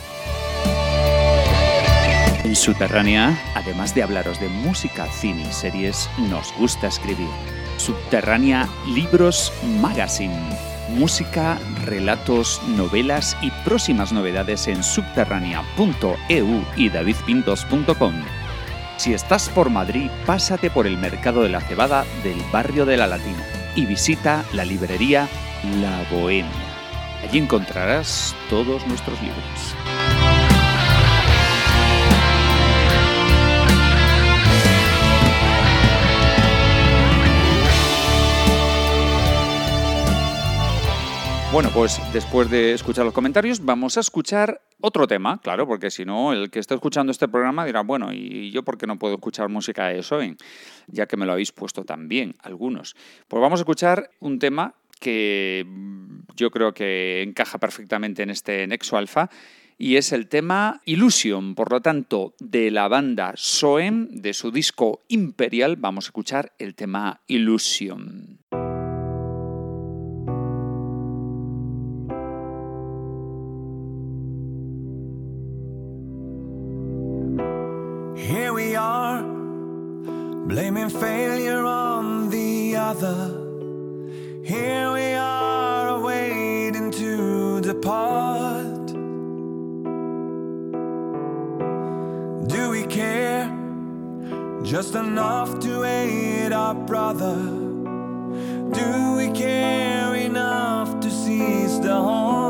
S1: En Subterránea, además de hablaros de música, cine y series, nos gusta escribir. Subterránea Libros Magazine. Música, relatos, novelas y próximas novedades en subterránea.eu y davidpintos.com. Si estás por Madrid, pásate por el Mercado de la Cebada del barrio de la Latina y visita la librería La Bohemia. Allí encontrarás todos nuestros libros. Bueno, pues después de escuchar los comentarios, vamos a escuchar otro tema, claro, porque si no, el que está escuchando este programa dirá, bueno, ¿y yo por qué no puedo escuchar música de Soen? Ya que me lo habéis puesto también, algunos. Pues vamos a escuchar un tema que mm, yo creo que encaja perfectamente en este Nexo Alpha y es el tema Illusion. Por lo tanto, de la banda Soem, de su disco Imperial, vamos a escuchar el tema Illusion.
S11: Here we are, blaming failure on the other. Here we are, waiting to depart. Do we care just enough to aid our brother? Do we care enough to seize the horn?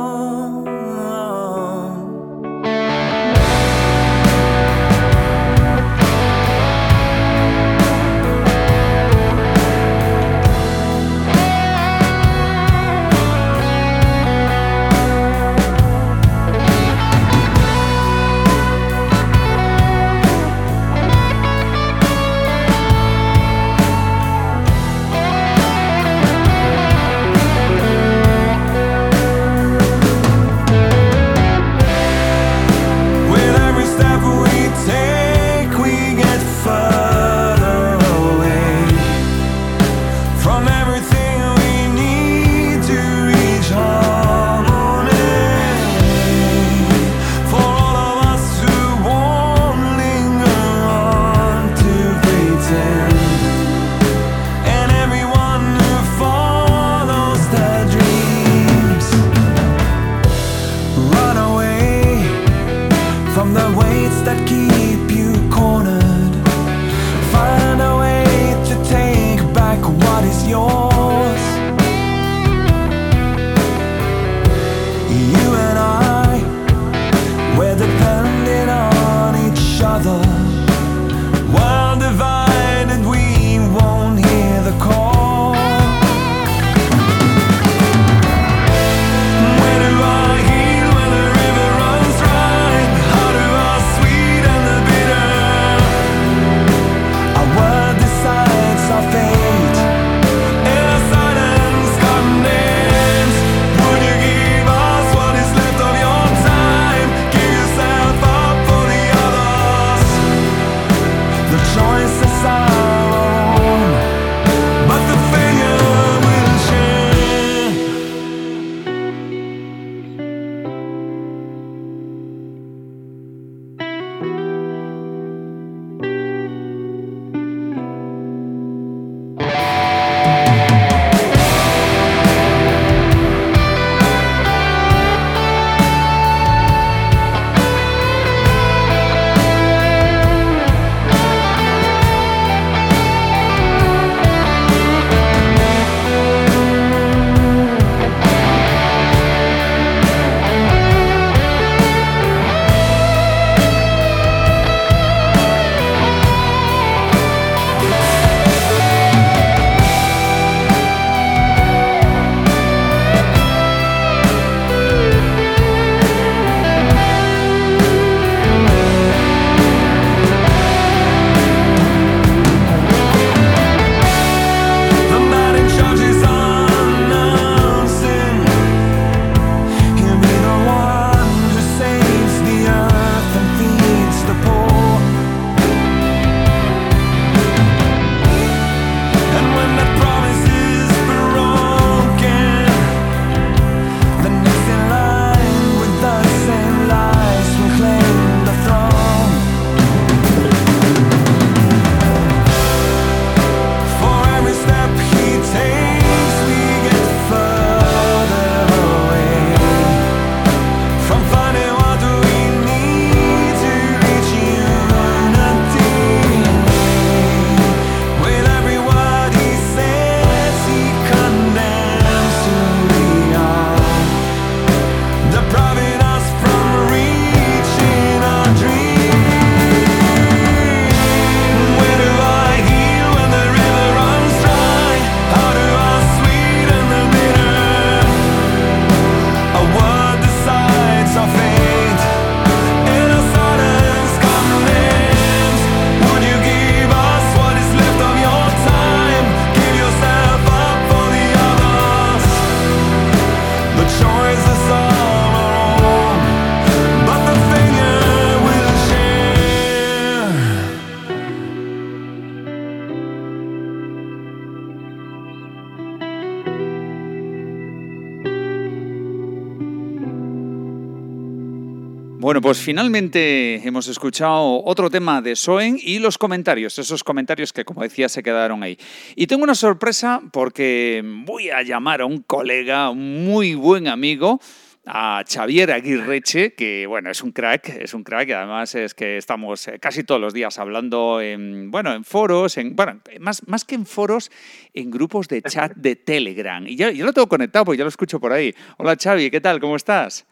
S1: Pues finalmente hemos escuchado otro tema de Soen y los comentarios, esos comentarios que como decía se quedaron ahí. Y tengo una sorpresa porque voy a llamar a un colega, un muy buen amigo, a Xavier Aguirreche, que bueno, es un crack, es un crack, y además es que estamos eh, casi todos los días hablando en, bueno, en foros, en, bueno, más, más que en foros, en grupos de chat de Telegram. Y ya, ya lo tengo conectado, pues ya lo escucho por ahí. Hola Xavi, ¿qué tal? ¿Cómo estás?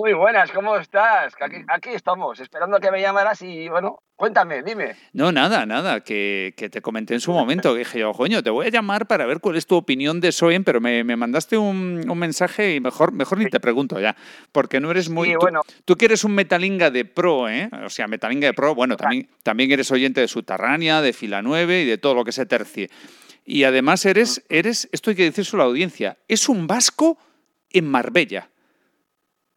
S12: Muy buenas, ¿cómo estás? Aquí, aquí estamos, esperando que me llamaras y bueno, cuéntame, dime.
S1: No, nada, nada, que, que te comenté en su momento. que Dije yo, coño, te voy a llamar para ver cuál es tu opinión de Soen, pero me, me mandaste un, un mensaje y mejor, mejor ni te pregunto ya, porque no eres muy...
S12: Sí,
S1: tú-
S12: bueno.
S1: Tú, que eres un metalinga de pro, ¿eh? O sea, metalinga de pro, bueno, también, también eres oyente de Subterránea, de Fila 9 y de todo lo que se tercie. Y además eres, eres, esto hay que decírselo a la audiencia, es un vasco en Marbella.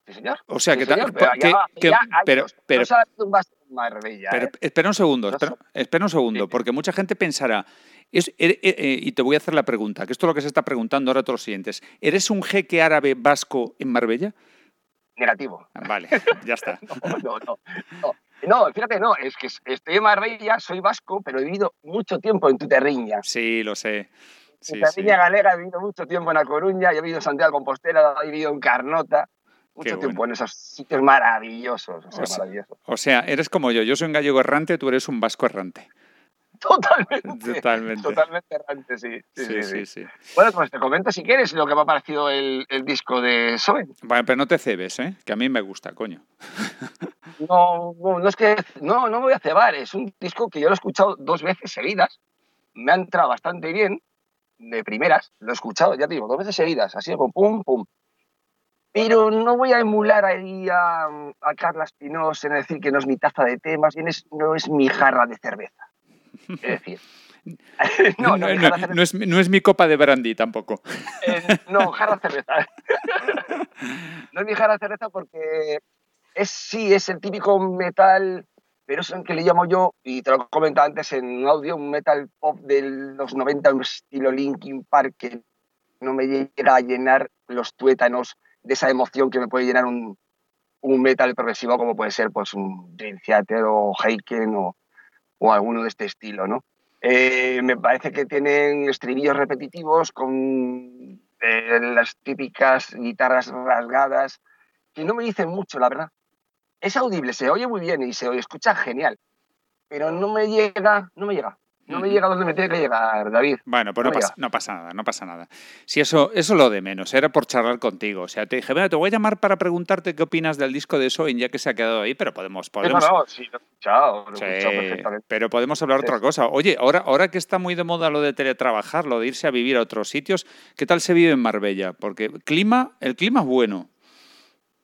S12: Sí, señor.
S1: O sea,
S12: Sí,
S1: que,
S12: señor, pero
S1: que- que- pero, pero,
S12: No Marbella,
S1: pero
S12: ¿eh?
S1: espera un segundo, espera, espera un segundo, porque mucha gente pensará, es- eh, eh, eh, y te voy a hacer la pregunta, que esto es lo que se está preguntando ahora a todos los siguientes. ¿Eres un jeque árabe vasco en Marbella?
S12: Negativo.
S1: Ah, Vale, ya está.
S12: No, no, no. No, fíjate, no, es que estoy en Marbella, soy vasco, pero he vivido mucho tiempo en Tuterriña.
S1: Sí, lo sé. Sí,
S12: en
S1: sí.
S12: Galega he vivido mucho tiempo en A Coruña, he vivido en Santiago de Compostela, he vivido en Carnota, mucho
S1: Qué
S12: tiempo en esos sitios maravillosos, o sea,
S1: O sea,
S12: maravillosos.
S1: O sea, eres como yo, yo soy un gallego errante, tú eres un vasco errante.
S12: Totalmente.
S1: Totalmente.
S12: Totalmente errante, sí. Sí,
S1: Sí,
S12: sí,
S1: sí.
S12: Bueno, pues te comento si quieres lo que me ha parecido el, el disco de Soen.
S1: Bueno, pero no te cebes, ¿eh? Que a mí me gusta, coño.
S12: No, no, no es que no, no me voy a cebar, es un disco que yo lo he escuchado dos veces seguidas, me ha entrado bastante bien, de primeras, lo he escuchado, ya te digo, dos veces seguidas, así como pum, pum. Pero no voy a emular ahí a, a Carla Espinosa en decir que no es mi taza de té, más bien es, no es mi jarra de cerveza. Es decir, no, no, cerveza-
S1: no es, no es mi copa de brandy tampoco.
S12: eh, no, jarra de cerveza. no es mi jarra de cerveza porque es, sí, es el típico metal, pero es el que le llamo yo, y te lo he comentado antes en audio, un metal pop de los 90, un estilo Linkin Park, que no me llega a llenar los tuétanos de esa emoción que me puede llenar un, un metal progresivo como puede ser pues un Dream Theater o Heiken o, o alguno de este estilo, ¿no? Eh, me parece que tienen estribillos repetitivos con eh, las típicas guitarras rasgadas que no me dicen mucho, la verdad. Es audible, se oye muy bien y se escucha genial, pero no me llega, no me llega. No me llega donde me tiene que llegar, David.
S1: Bueno, pues no, pasa, no pasa nada, no pasa nada. Si eso, eso es lo de menos, era por charlar contigo. O sea, te dije, bueno, te voy a llamar para preguntarte qué opinas del disco de Soin, ya que se ha quedado ahí, pero podemos, podemos,
S12: No, no, sí, lo he escuchado, lo he
S1: Sí,
S12: escuchado perfectamente.
S1: pero podemos hablar
S12: Sí.
S1: otra cosa. Oye, ahora, ahora que está muy de moda lo de teletrabajar, lo de irse a vivir a otros sitios, ¿qué tal se vive en Marbella? Porque clima, el clima es bueno.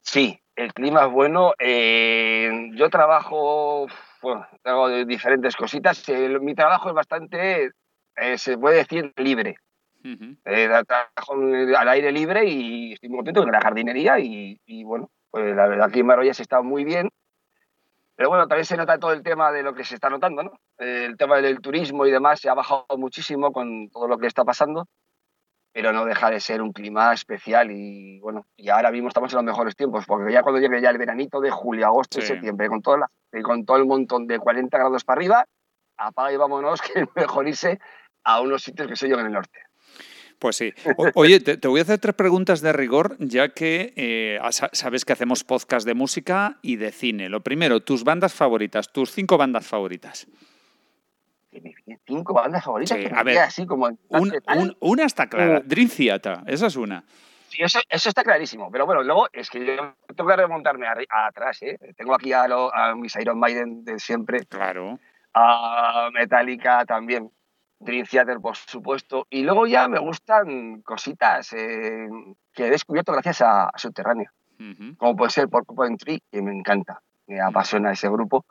S12: Sí, el clima es bueno. eh, yo trabajo, bueno, hago diferentes cositas. mi trabajo es bastante, eh, se puede decir, libre. Eh, trabajo en- al aire libre y estoy muy contento con la jardinería y, y, bueno, pues la verdad que en Marbella se está muy bien. Pero bueno, también se nota todo el tema de lo que se está notando, ¿no? El tema del turismo y demás se ha bajado muchísimo con todo lo que está pasando, pero no deja de ser un clima especial y bueno, y ahora mismo estamos en los mejores tiempos, porque ya cuando llegue ya el veranito de julio, agosto y septiembre, con, toda la- y con todo el montón de 40 grados para arriba, apaga y vámonos, que es mejor irse a unos sitios que sé yo en el norte.
S1: Pues sí. O- oye, te, te voy a hacer tres preguntas de rigor, ya que eh, sa- sabes que hacemos podcast de música y de cine. Lo primero, tus bandas favoritas, tus cinco bandas favoritas.
S12: Cinco bandas favoritas,
S1: Sí,
S12: que
S1: a
S12: me
S1: ver,
S12: así como en
S1: Un- un- una está clara,
S12: Mm.
S1: Dream Theater, esa es una.
S12: Sí, eso, eso está clarísimo. Pero bueno, luego es que yo tengo que remontarme atrás. ¿eh? Tengo aquí a, lo- a mis Iron Maiden de siempre.
S1: Claro.
S12: A Metallica también. Dream Theater, por supuesto. Y luego ya me gustan cositas eh, que he descubierto gracias a, a Subterránea. Como puede ser Porcupine Tree, que me encanta. Me apasiona ese grupo.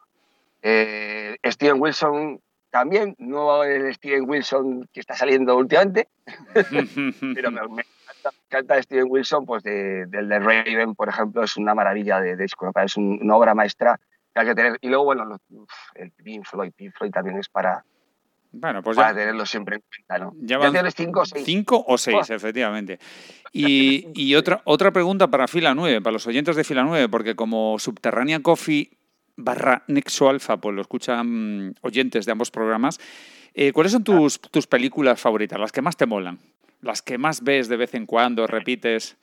S12: Eh, Steven Wilson también, no el Steven Wilson que está saliendo últimamente, pero me, me encanta, me encanta Steven Wilson, pues de- del de Raven, por ejemplo, es una maravilla de disco, un- una obra maestra que hay que tener. Y luego, bueno, los- uf, el Pink Floyd, Pink Floyd también es para,
S1: Bueno, pues
S12: para
S1: ya,
S12: tenerlo siempre en cuenta, ¿no?
S1: ya van
S12: cinco o seis.
S1: cinco o seis, efectivamente. Y, y otra, otra pregunta para Fila 9, para los oyentes de Fila 9, porque como Subterránea Coffee barra Nexo Alfa, pues lo escuchan mm, oyentes de ambos programas, eh, ¿cuáles son tus, tus películas favoritas, las que más te molan? Las que más ves de vez en cuando, repites.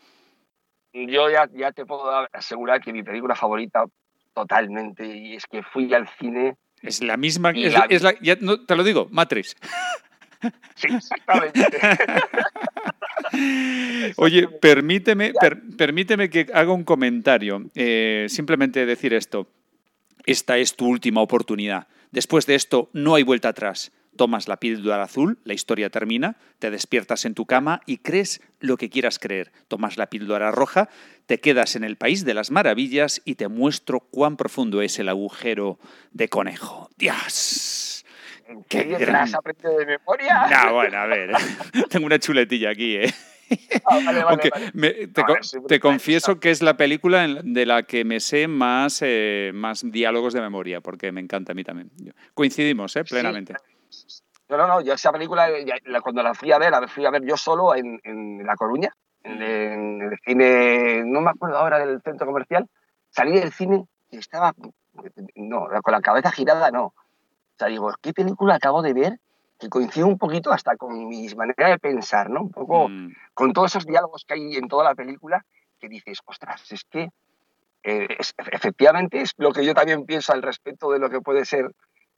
S12: Yo ya, ya te puedo asegurar que mi película favorita totalmente, y es que fui al cine.
S1: Es la misma, es,
S12: la-
S1: es la- ya no, te lo digo, Matrix.
S12: Sí, exactamente.
S1: Oye, permíteme, per- permíteme que haga un comentario. Eh, simplemente decir esto. Esta es tu última oportunidad. Después de esto, no hay vuelta atrás. Tomas la píldora azul, la historia termina, te despiertas en tu cama y crees lo que quieras creer. Tomas la píldora roja, te quedas en el país de las maravillas y te muestro cuán profundo es el agujero de conejo. ¡Dios! ¡Qué
S12: ¿Qué te
S1: gran-
S12: has aprendido de memoria?
S1: No, bueno, a ver. Tengo una chuletilla aquí, ¿eh?
S12: Ah, vale, vale,
S1: Aunque
S12: vale.
S1: me- te,
S12: No,
S1: confieso que es la película de la que me sé más, eh, más diálogos de memoria, porque me encanta a mí también. Coincidimos, ¿eh? Plenamente.
S12: No, no, no, yo esa película, cuando la fui a ver, la fui a ver yo solo en, en La Coruña, en, en el cine, no me acuerdo ahora del centro comercial, salí del cine y estaba, no, con la cabeza girada, no. O sea, digo, ¿qué película acabo de ver? Que coincide un poquito hasta con mi manera de pensar, ¿no? Un poco
S1: Mm,
S12: con todos esos diálogos que hay en toda la película, que dices, ostras, es que eh, es- efectivamente es lo que yo también pienso al respecto de lo que puede ser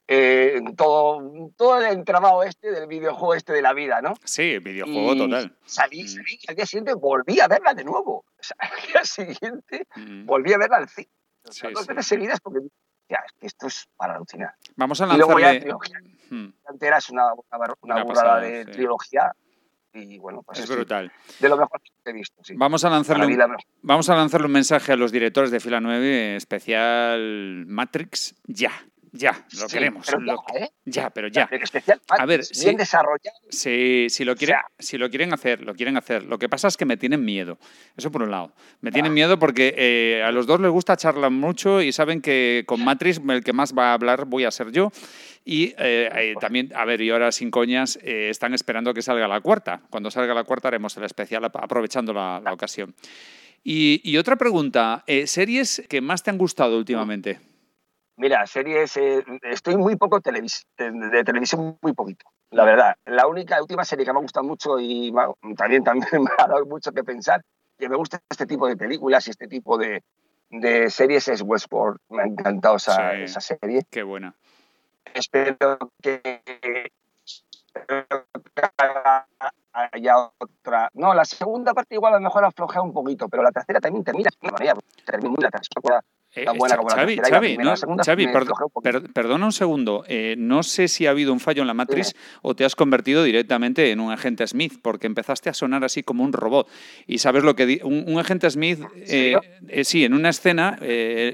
S12: eh, todo, todo el entramado este del videojuego este de la vida, ¿no?
S1: Sí, videojuego
S12: Y
S1: total.
S12: Salí, salí y al día siguiente volví a verla de nuevo. O sea, al día siguiente
S1: Mm,
S12: volví a verla al cine. O sea,
S1: Sí,
S12: dos
S1: sí.
S12: veces seguidas porque ya, es que esto es para alucinar.
S1: Vamos a
S12: Y luego ya
S1: lanzarle.
S12: trilogía
S1: Mm,
S12: entera es una, una, una
S1: pasada,
S12: de
S1: sí.
S12: trilogía y bueno, pues
S1: Es
S12: sí,
S1: brutal.
S12: de lo mejor que he visto. Sí.
S1: Vamos a lanzarle un,
S12: la
S1: vamos a lanzarle un mensaje a los directores de Fila 9, especial Matrix, ya, ya, lo
S12: Sí,
S1: queremos.
S12: pero
S1: lo-
S12: ya, ¿eh?
S1: ya, pero ya.
S12: Especial,
S1: A ver,
S12: bien desarrollado.
S1: Si, si, lo quieren, si lo quieren hacer, lo quieren hacer. Lo que pasa es que me tienen miedo. Eso por un lado. Me tienen miedo porque eh, a los dos les gusta charlar mucho y saben que con Matrix el que más va a hablar voy a ser yo. Y eh, también, a ver, y ahora sin coñas, están esperando que salga la cuarta. Cuando salga la cuarta haremos el especial ap- aprovechando la, la ocasión. Y, y otra pregunta, ¿series que más te han gustado últimamente?
S12: Mira, series, eh, estoy muy poco televis de, de televisión, muy poquito, la verdad. La única, última serie que me ha gustado mucho y ha- también, también me ha dado mucho que pensar, que me gusta este tipo de películas y este tipo de, de series es Westworld. Me ha encantado esa,
S1: Sí.
S12: esa serie.
S1: Qué buena.
S12: Espero que espero que haya otra. No, la segunda parte igual a lo mejor afloja un poquito, pero la tercera también termina de manera, termina la tercera.
S1: Eh,
S12: tan buena como
S1: Xavi,
S12: la
S1: Xavi, no, Xavi,
S12: un
S1: per- perdona un segundo. eh, no sé si ha habido un fallo en la Matrix o te has convertido directamente en un agente Smith, porque empezaste a sonar así como un robot. Y sabes lo que un, un agente Smith, eh, eh, sí, en una escena,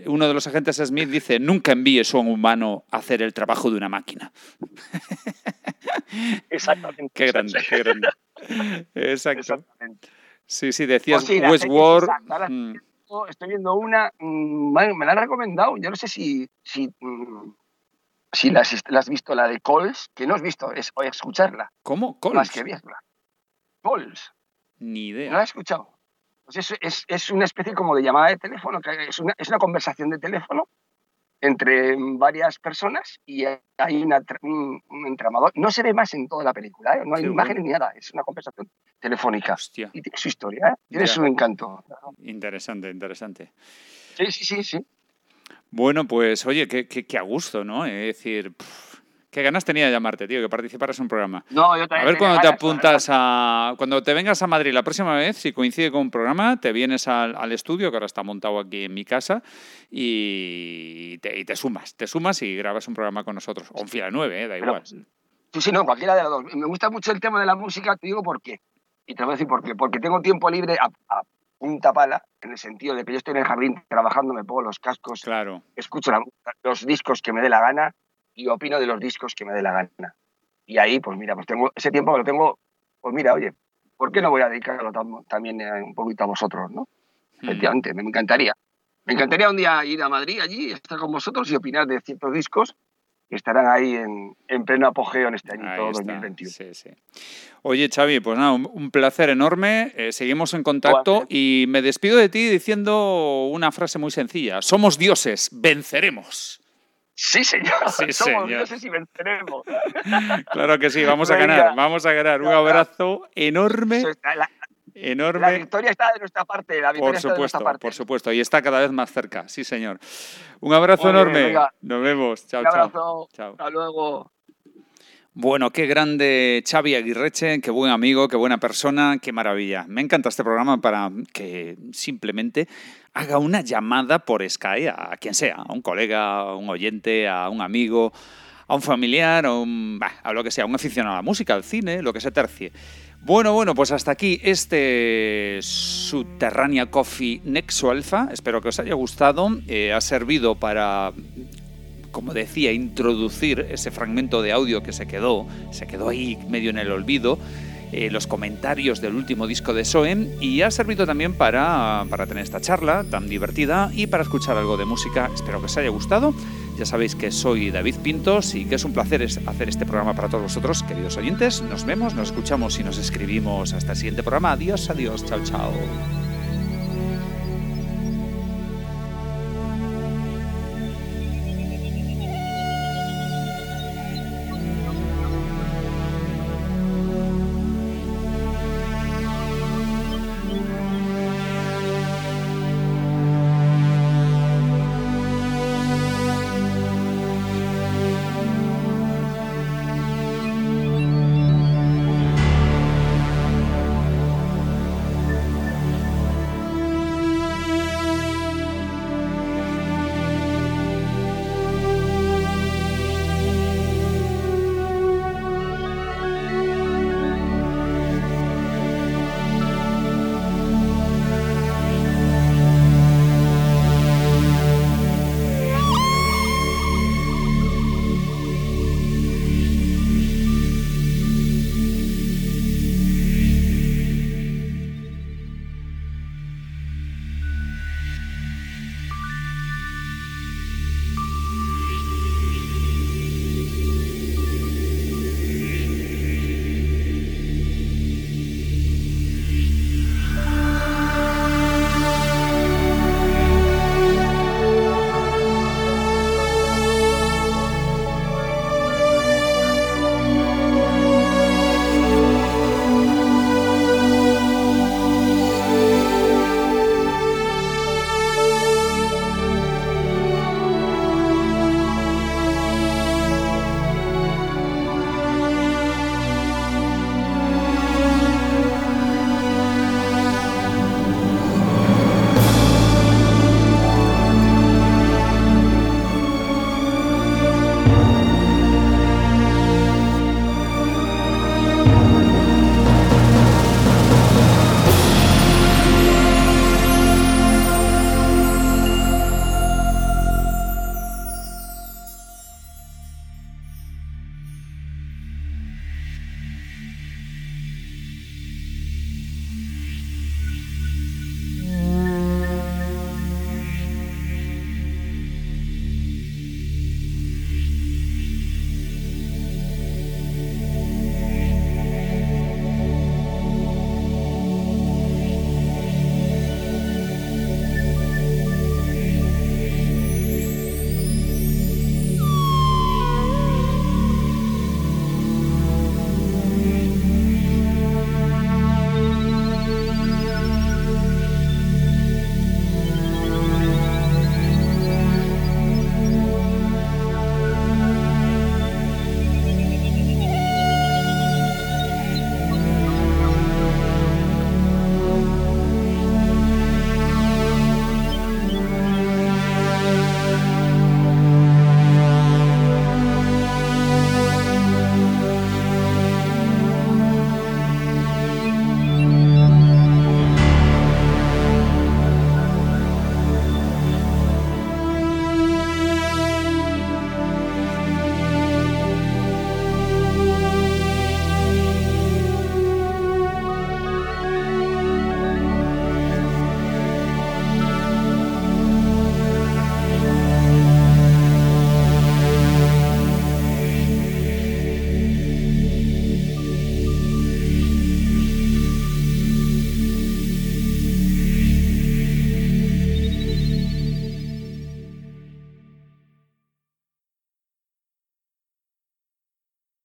S1: uno de los agentes Smith dice: Nunca envíes a un humano a hacer el trabajo de una máquina.
S12: Exactamente.
S1: Qué grande, qué grande. Exacto.
S12: Exactamente.
S1: Sí, sí, decías
S12: Pues sí,
S1: Westworld.
S12: Estoy viendo una, mm, me la han recomendado, yo no sé si, si, mm, si la has, visto, la de Coles, que no has visto, es escucharla,
S1: ¿Cómo?
S12: más
S1: Coles.
S12: que verla. Coles,
S1: Ni
S12: ¿no la
S1: idea.
S12: has escuchado? Pues es, es, es una especie como de llamada de teléfono, que es una, es una conversación de teléfono entre varias personas y hay una un, un entramador. No se ve más en toda la película, ¿eh? no hay
S1: Qué
S12: imágenes
S1: bueno.
S12: ni nada, es una conversación telefónica.
S1: Hostia.
S12: Y tiene su historia, ¿eh? tiene
S1: Ya.
S12: su encanto.
S1: Interesante, interesante.
S12: Sí, sí, sí, sí.
S1: Bueno, pues oye, qué, qué- qué a gusto, ¿no? Es decir, qué ganas tenía de llamarte, tío, que participaras en un programa.
S12: No, yo
S1: A
S12: también
S1: ver
S12: tenía
S1: cuando te apuntas a... Cuando te vengas a Madrid la próxima vez, si coincide con un programa, te vienes al, al estudio, que ahora está montado aquí en mi casa, y te, y te sumas. Te sumas y grabas un programa con nosotros. O en fila 9, ¿eh? da
S12: Pero-
S1: igual.
S12: Sí, sí, no, cualquiera de las dos. Me gusta mucho el tema de la música, te digo por qué. Y te voy a decir por qué. Porque tengo tiempo libre a, a punta pala, en el sentido de que yo estoy en el jardín trabajando, me pongo los cascos,
S1: Claro.
S12: escucho la- los discos que me dé la gana y opino de los discos que me dé la gana. Y ahí, pues mira, pues tengo ese tiempo que lo tengo, pues mira, oye, ¿por qué no voy a dedicarlo tam- también eh, un poquito a vosotros, no?
S1: Mm.
S12: Efectivamente, me encantaría. Me encantaría un día ir a Madrid allí, estar con vosotros y opinar de ciertos discos que estarán ahí en, en pleno apogeo en este año
S1: Ahí
S12: todo
S1: está,
S12: 2021.
S1: sí, sí. Oye, Xavi, pues nada, un, un placer enorme. eh, seguimos en contacto y me despido de ti diciendo una frase muy sencilla. Somos dioses, venceremos.
S12: Sí, señor.
S1: Sí,
S12: Somos
S1: señor.
S12: dioses y venceremos.
S1: Claro que sí, vamos a
S12: Venga.
S1: ganar, vamos a ganar. Un abrazo enorme,
S12: La, la
S1: enorme.
S12: victoria está de nuestra parte. La victoria
S1: Por
S12: está de nuestra
S1: supuesto,
S12: parte.
S1: por supuesto. Y está cada vez más cerca, sí, señor. Un abrazo enorme.
S12: venga.
S1: Nos vemos. Chao,
S12: Un abrazo.
S1: Chao.
S12: Hasta luego.
S1: Bueno, qué grande Xavi Aguirreche, qué buen amigo, qué buena persona, qué maravilla. Me encanta este programa para que simplemente haga una llamada por Sky a quien sea, a un colega, a un oyente, a un amigo, a un familiar, a, un, a lo que sea, a un aficionado a la música, al cine, lo que se tercie. Bueno, bueno, pues hasta aquí este Subterránea Coffee Nexo Alpha. Espero que os haya gustado. Eh, ha servido para como decía, introducir ese fragmento de audio que se quedó, se quedó ahí medio en el olvido, eh, los comentarios del último disco de Soem y ha servido también para, para tener esta charla tan divertida y para escuchar algo de música. Espero que os haya gustado. Ya sabéis que soy David Pintos y que es un placer hacer este programa para todos vosotros, queridos oyentes. Nos vemos, nos escuchamos y nos escribimos hasta el siguiente programa. Adiós, adiós, chao, chao.